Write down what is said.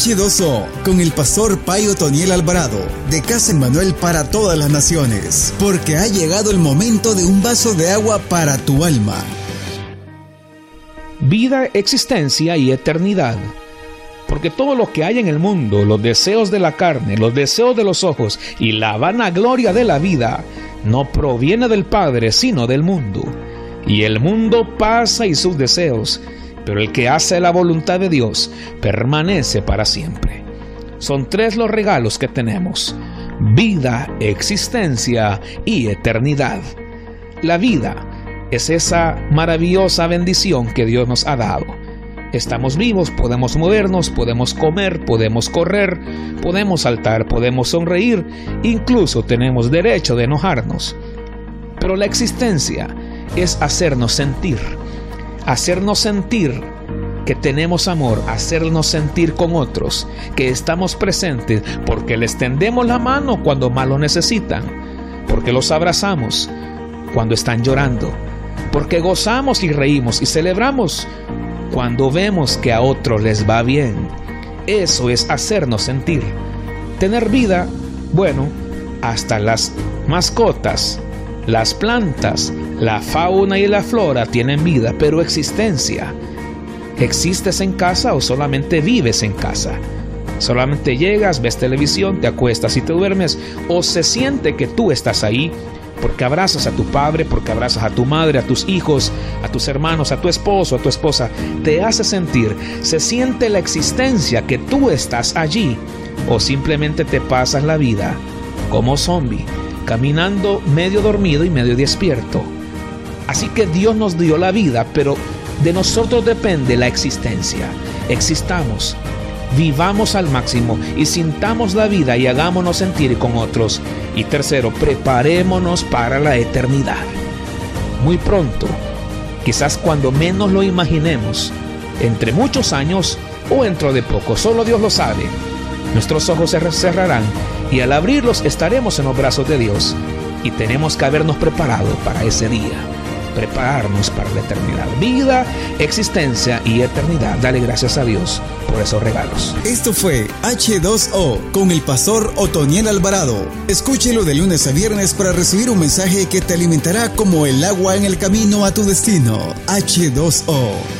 H2O con el pastor Payo Toniel Alvarado de Casa Manuel para todas las naciones, porque ha llegado el momento de un vaso de agua para tu alma. Vida, existencia y eternidad. Porque todo lo que hay en el mundo, los deseos de la carne, los deseos de los ojos y la vanagloria de la vida, no proviene del Padre, sino del mundo. Y el mundo pasa y sus deseos, pero el que hace la voluntad de Dios permanece para siempre. Son tres los regalos que tenemos, vida, existencia y eternidad. La vida es esa maravillosa bendición que Dios nos ha dado. Estamos vivos, podemos movernos, podemos comer, podemos correr, podemos saltar, podemos sonreír, incluso tenemos derecho de enojarnos. Pero la existencia es hacernos sentir, hacernos sentir que tenemos amor, hacernos sentir con otros, que estamos presentes porque les tendemos la mano cuando más lo necesitan, porque los abrazamos cuando están llorando, porque gozamos y reímos y celebramos cuando vemos que a otros les va bien. Eso es hacernos sentir. Tener vida, bueno, hasta las mascotas, las plantas, la fauna y la flora tienen vida, pero existencia. ¿Existes en casa o solamente vives en casa? Solamente llegas, ves televisión, te acuestas y te duermes, o se siente que tú estás ahí porque abrazas a tu padre, porque abrazas a tu madre, a tus hijos, a tus hermanos, a tu esposo, a tu esposa, te hace sentir, se siente la existencia que tú estás allí, o simplemente te pasas la vida como zombie, caminando medio dormido y medio despierto. Así que Dios nos dio la vida, pero de nosotros depende la existencia. Existamos, vivamos al máximo y sintamos la vida y hagámonos sentir con otros. Y tercero, preparémonos para la eternidad. Muy pronto, quizás cuando menos lo imaginemos, entre muchos años o dentro de poco, solo Dios lo sabe. Nuestros ojos se cerrarán y al abrirlos estaremos en los brazos de Dios y tenemos que habernos preparado para ese día prepararnos para la eternidad. Vida, existencia y eternidad. Dale gracias a Dios por esos regalos. Esto fue H2O con el pastor Otoniel Alvarado. Escúchelo de lunes a viernes para recibir un mensaje que te alimentará como el agua en el camino a tu destino. H2O.